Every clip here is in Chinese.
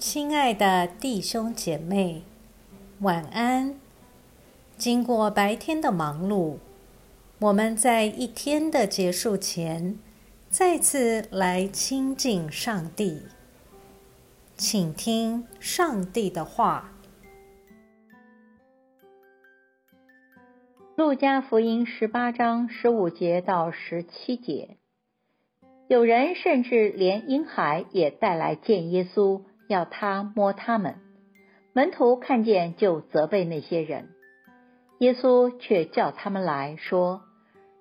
亲爱的弟兄姐妹，晚安。经过白天的忙碌，我们在一天的结束前，再次来亲近上帝，请听上帝的话。路加福音十八章十五节到十七节，有人甚至连婴孩也带来见耶稣，要他摸他们。门徒看见就责备那些人，耶稣却叫他们来说：“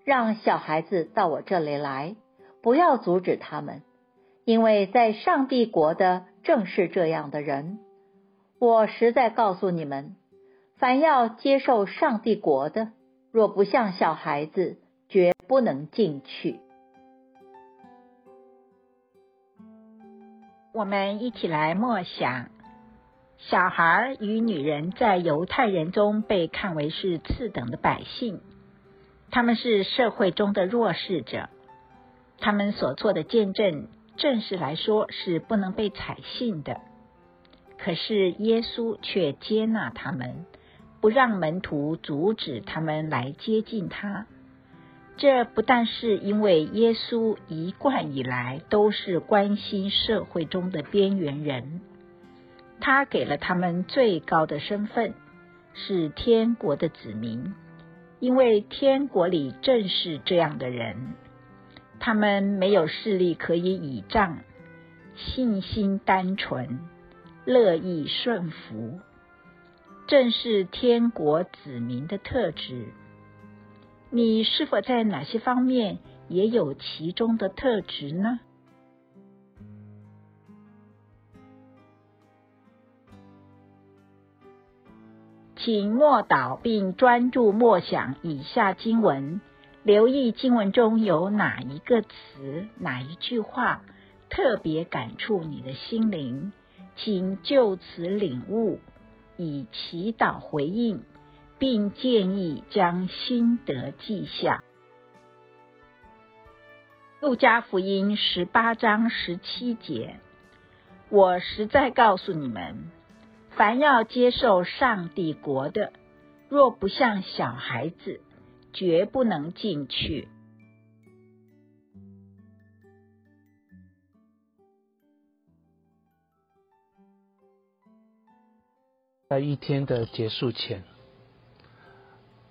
让小孩子到我这里来，不要阻止他们，因为在上帝国的正是这样的人。我实在告诉你们，凡要接受上帝国的。”若不像小孩子，绝不能进去。我们一起来默想：小孩与女人在犹太人中被看为是次等的百姓，他们是社会中的弱势者，他们所做的见证，正式来说是不能被采信的。可是耶稣却接纳他们。不让门徒阻止他们来接近他，这不但是因为耶稣一贯以来都是关心社会中的边缘人，他给了他们最高的身份，是天国的子民，因为天国里正是这样的人，他们没有势力可以倚仗，信心单纯，乐意顺服。正是天国子民的特质。你是否在哪些方面也有其中的特质呢？请默祷并专注默想以下经文，留意经文中有哪一个词、哪一句话特别感触你的心灵，请就此领悟。以祈祷回应，并建议将心得记下。路加福音十八章十七节：我实在告诉你们，凡要接受上帝国的，若不像小孩子，绝不能进去。在一天的结束前，